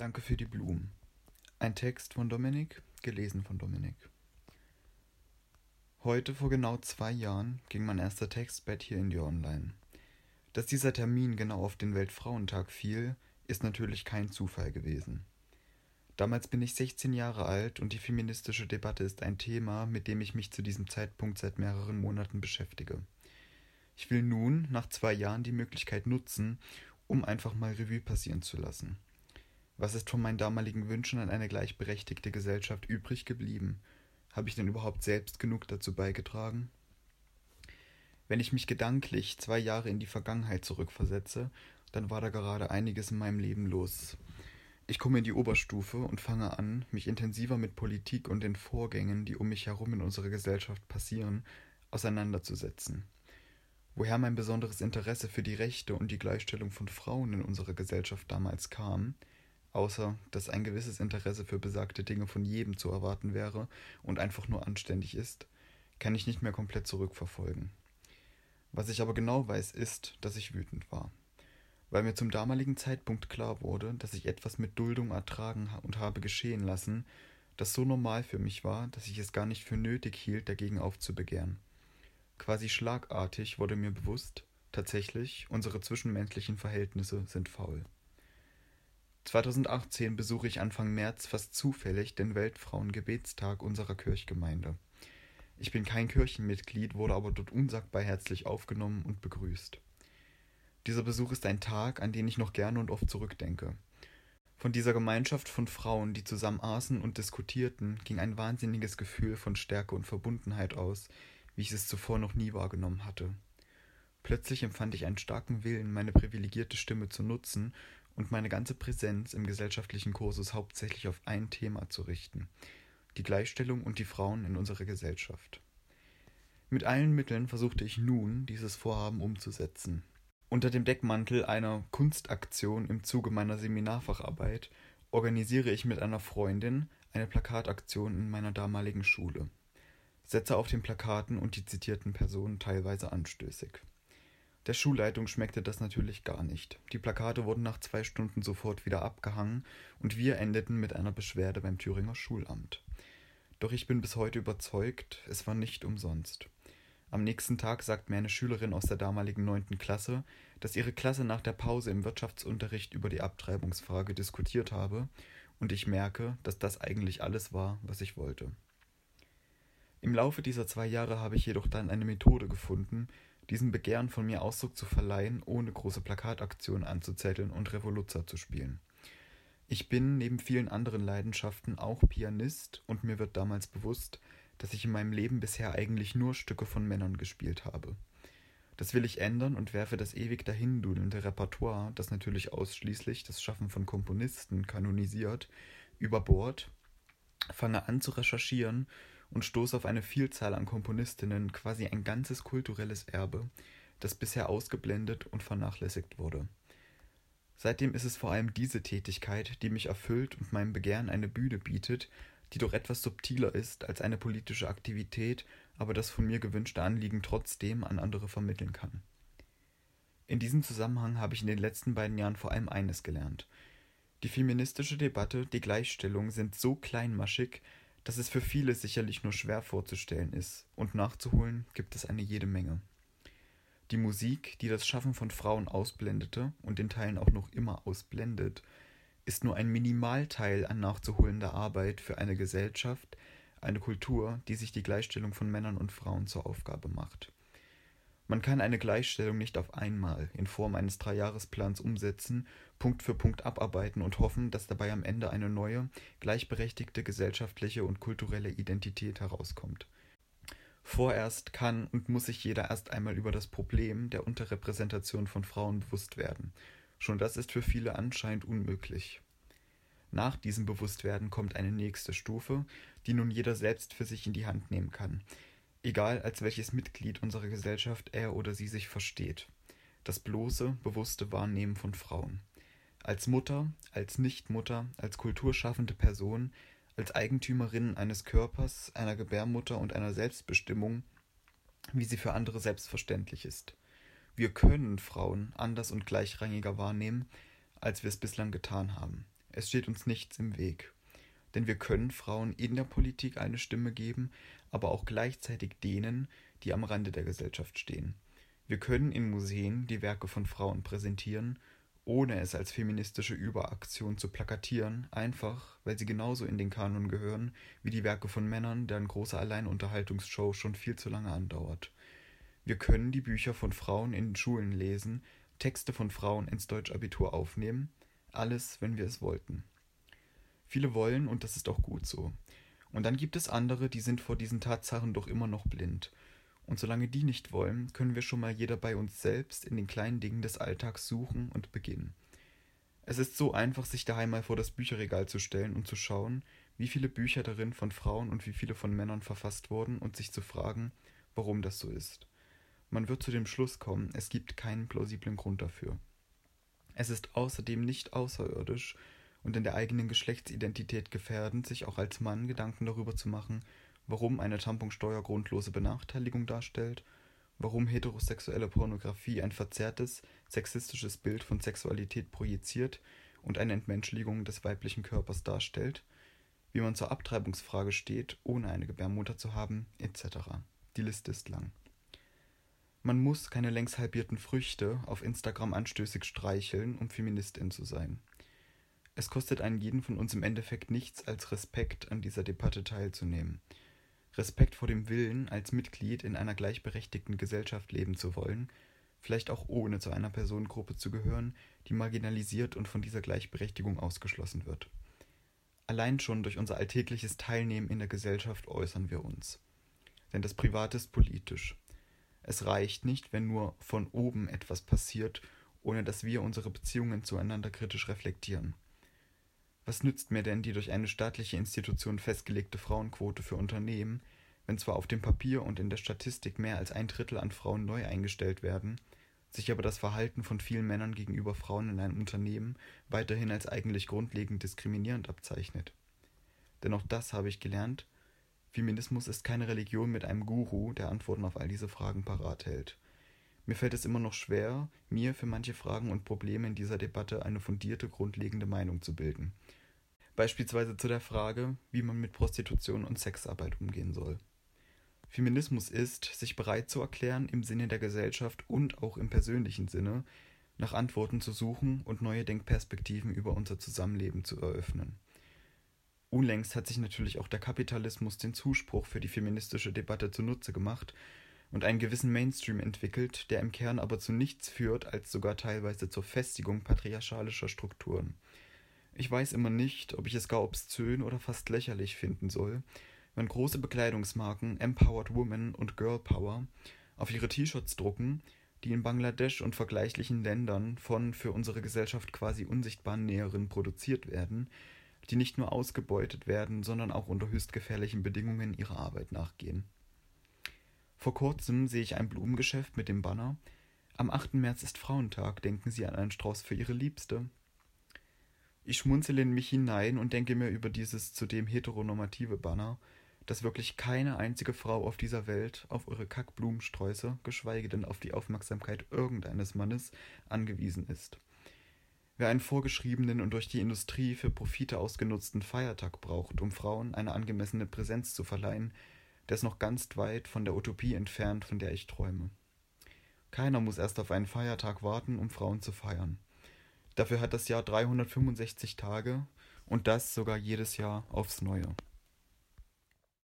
Danke für die Blumen. Ein Text von Dominik, gelesen von Dominik. Heute vor genau zwei Jahren ging mein erster Textbett hier in die Online. Dass dieser Termin genau auf den Weltfrauentag fiel, ist natürlich kein Zufall gewesen. Damals bin ich 16 Jahre alt und die feministische Debatte ist ein Thema, mit dem ich mich zu diesem Zeitpunkt seit mehreren Monaten beschäftige. Ich will nun, nach zwei Jahren, die Möglichkeit nutzen, um einfach mal Revue passieren zu lassen. Was ist von meinen damaligen Wünschen an eine gleichberechtigte Gesellschaft übrig geblieben? Habe ich denn überhaupt selbst genug dazu beigetragen? Wenn ich mich gedanklich zwei Jahre in die Vergangenheit zurückversetze, dann war da gerade einiges in meinem Leben los. Ich komme in die Oberstufe und fange an, mich intensiver mit Politik und den Vorgängen, die um mich herum in unserer Gesellschaft passieren, auseinanderzusetzen. Woher mein besonderes Interesse für die Rechte und die Gleichstellung von Frauen in unserer Gesellschaft damals kam, außer dass ein gewisses Interesse für besagte Dinge von jedem zu erwarten wäre und einfach nur anständig ist, kann ich nicht mehr komplett zurückverfolgen. Was ich aber genau weiß, ist, dass ich wütend war. Weil mir zum damaligen Zeitpunkt klar wurde, dass ich etwas mit Duldung ertragen und habe geschehen lassen, das so normal für mich war, dass ich es gar nicht für nötig hielt, dagegen aufzubegehren. Quasi schlagartig wurde mir bewusst, tatsächlich, unsere zwischenmenschlichen Verhältnisse sind faul. 2018 besuche ich Anfang März fast zufällig den Weltfrauengebetstag unserer Kirchgemeinde. Ich bin kein Kirchenmitglied, wurde aber dort unsagbar herzlich aufgenommen und begrüßt. Dieser Besuch ist ein Tag, an den ich noch gerne und oft zurückdenke. Von dieser Gemeinschaft von Frauen, die zusammen aßen und diskutierten, ging ein wahnsinniges Gefühl von Stärke und Verbundenheit aus, wie ich es zuvor noch nie wahrgenommen hatte. Plötzlich empfand ich einen starken Willen, meine privilegierte Stimme zu nutzen und meine ganze Präsenz im gesellschaftlichen Kursus hauptsächlich auf ein Thema zu richten die Gleichstellung und die Frauen in unserer Gesellschaft. Mit allen Mitteln versuchte ich nun, dieses Vorhaben umzusetzen. Unter dem Deckmantel einer Kunstaktion im Zuge meiner Seminarfacharbeit organisiere ich mit einer Freundin eine Plakataktion in meiner damaligen Schule. Setze auf den Plakaten und die zitierten Personen teilweise anstößig. Der Schulleitung schmeckte das natürlich gar nicht. Die Plakate wurden nach zwei Stunden sofort wieder abgehangen und wir endeten mit einer Beschwerde beim Thüringer Schulamt. Doch ich bin bis heute überzeugt, es war nicht umsonst. Am nächsten Tag sagt mir eine Schülerin aus der damaligen neunten Klasse, dass ihre Klasse nach der Pause im Wirtschaftsunterricht über die Abtreibungsfrage diskutiert habe, und ich merke, dass das eigentlich alles war, was ich wollte. Im Laufe dieser zwei Jahre habe ich jedoch dann eine Methode gefunden, diesem Begehren von mir Ausdruck zu verleihen, ohne große Plakataktionen anzuzetteln und Revoluzzer zu spielen. Ich bin neben vielen anderen Leidenschaften auch Pianist und mir wird damals bewusst, dass ich in meinem Leben bisher eigentlich nur Stücke von Männern gespielt habe. Das will ich ändern und werfe das ewig dahindudelnde Repertoire, das natürlich ausschließlich das Schaffen von Komponisten kanonisiert, über Bord, fange an zu recherchieren und stoße auf eine Vielzahl an Komponistinnen, quasi ein ganzes kulturelles Erbe, das bisher ausgeblendet und vernachlässigt wurde. Seitdem ist es vor allem diese Tätigkeit, die mich erfüllt und meinem Begehren eine Bühne bietet, die doch etwas subtiler ist als eine politische Aktivität, aber das von mir gewünschte Anliegen trotzdem an andere vermitteln kann. In diesem Zusammenhang habe ich in den letzten beiden Jahren vor allem eines gelernt. Die feministische Debatte, die Gleichstellung sind so kleinmaschig, dass es für viele sicherlich nur schwer vorzustellen ist, und nachzuholen gibt es eine jede Menge. Die Musik, die das Schaffen von Frauen ausblendete und in Teilen auch noch immer ausblendet, ist nur ein Minimalteil an nachzuholender Arbeit für eine Gesellschaft, eine Kultur, die sich die Gleichstellung von Männern und Frauen zur Aufgabe macht. Man kann eine Gleichstellung nicht auf einmal in Form eines Dreijahresplans umsetzen, Punkt für Punkt abarbeiten und hoffen, dass dabei am Ende eine neue, gleichberechtigte gesellschaftliche und kulturelle Identität herauskommt. Vorerst kann und muss sich jeder erst einmal über das Problem der Unterrepräsentation von Frauen bewusst werden. Schon das ist für viele anscheinend unmöglich. Nach diesem Bewusstwerden kommt eine nächste Stufe, die nun jeder selbst für sich in die Hand nehmen kann, egal als welches Mitglied unserer Gesellschaft er oder sie sich versteht. Das bloße, bewusste Wahrnehmen von Frauen. Als Mutter, als Nichtmutter, als kulturschaffende Person, als Eigentümerin eines Körpers, einer Gebärmutter und einer Selbstbestimmung, wie sie für andere selbstverständlich ist. Wir können Frauen anders und gleichrangiger wahrnehmen, als wir es bislang getan haben. Es steht uns nichts im Weg. Denn wir können Frauen in der Politik eine Stimme geben, aber auch gleichzeitig denen, die am Rande der Gesellschaft stehen. Wir können in Museen die Werke von Frauen präsentieren, ohne es als feministische Überaktion zu plakatieren, einfach weil sie genauso in den Kanon gehören wie die Werke von Männern, deren große Alleinunterhaltungsshow schon viel zu lange andauert. Wir können die Bücher von Frauen in Schulen lesen, Texte von Frauen ins Deutschabitur aufnehmen, alles, wenn wir es wollten. Viele wollen, und das ist auch gut so. Und dann gibt es andere, die sind vor diesen Tatsachen doch immer noch blind. Und solange die nicht wollen, können wir schon mal jeder bei uns selbst in den kleinen Dingen des Alltags suchen und beginnen. Es ist so einfach, sich daheim mal vor das Bücherregal zu stellen und zu schauen, wie viele Bücher darin von Frauen und wie viele von Männern verfasst wurden und sich zu fragen, warum das so ist. Man wird zu dem Schluss kommen, es gibt keinen plausiblen Grund dafür. Es ist außerdem nicht außerirdisch und in der eigenen Geschlechtsidentität gefährdend, sich auch als Mann Gedanken darüber zu machen, warum eine Tamponsteuer grundlose Benachteiligung darstellt, warum heterosexuelle Pornografie ein verzerrtes, sexistisches Bild von Sexualität projiziert und eine Entmenschligung des weiblichen Körpers darstellt, wie man zur Abtreibungsfrage steht, ohne eine Gebärmutter zu haben, etc. Die Liste ist lang. Man muss keine längst halbierten Früchte auf Instagram anstößig streicheln, um Feministin zu sein. Es kostet einen jeden von uns im Endeffekt nichts als Respekt, an dieser Debatte teilzunehmen. Respekt vor dem Willen, als Mitglied in einer gleichberechtigten Gesellschaft leben zu wollen, vielleicht auch ohne zu einer Personengruppe zu gehören, die marginalisiert und von dieser Gleichberechtigung ausgeschlossen wird. Allein schon durch unser alltägliches Teilnehmen in der Gesellschaft äußern wir uns. Denn das Private ist politisch. Es reicht nicht, wenn nur von oben etwas passiert, ohne dass wir unsere Beziehungen zueinander kritisch reflektieren. Was nützt mir denn die durch eine staatliche Institution festgelegte Frauenquote für Unternehmen, wenn zwar auf dem Papier und in der Statistik mehr als ein Drittel an Frauen neu eingestellt werden, sich aber das Verhalten von vielen Männern gegenüber Frauen in einem Unternehmen weiterhin als eigentlich grundlegend diskriminierend abzeichnet. Denn auch das habe ich gelernt, Feminismus ist keine Religion mit einem Guru, der Antworten auf all diese Fragen parat hält. Mir fällt es immer noch schwer, mir für manche Fragen und Probleme in dieser Debatte eine fundierte, grundlegende Meinung zu bilden. Beispielsweise zu der Frage, wie man mit Prostitution und Sexarbeit umgehen soll. Feminismus ist, sich bereit zu erklären, im Sinne der Gesellschaft und auch im persönlichen Sinne nach Antworten zu suchen und neue Denkperspektiven über unser Zusammenleben zu eröffnen. Unlängst hat sich natürlich auch der Kapitalismus den Zuspruch für die feministische Debatte zunutze gemacht und einen gewissen Mainstream entwickelt, der im Kern aber zu nichts führt, als sogar teilweise zur Festigung patriarchalischer Strukturen. Ich weiß immer nicht, ob ich es gar obszön oder fast lächerlich finden soll, wenn große Bekleidungsmarken Empowered Women und Girl Power auf ihre T-Shirts drucken, die in Bangladesch und vergleichlichen Ländern von für unsere Gesellschaft quasi unsichtbaren Näherinnen produziert werden, die nicht nur ausgebeutet werden, sondern auch unter höchst gefährlichen Bedingungen ihrer Arbeit nachgehen. Vor kurzem sehe ich ein Blumengeschäft mit dem Banner Am 8. März ist Frauentag, denken Sie an einen Strauß für Ihre Liebste. Ich schmunzele in mich hinein und denke mir über dieses zudem heteronormative Banner, dass wirklich keine einzige Frau auf dieser Welt auf eure Kackblumensträuße, geschweige denn auf die Aufmerksamkeit irgendeines Mannes, angewiesen ist. Wer einen vorgeschriebenen und durch die Industrie für Profite ausgenutzten Feiertag braucht, um Frauen eine angemessene Präsenz zu verleihen, der ist noch ganz weit von der Utopie entfernt, von der ich träume. Keiner muss erst auf einen Feiertag warten, um Frauen zu feiern. Dafür hat das Jahr 365 Tage und das sogar jedes Jahr aufs Neue.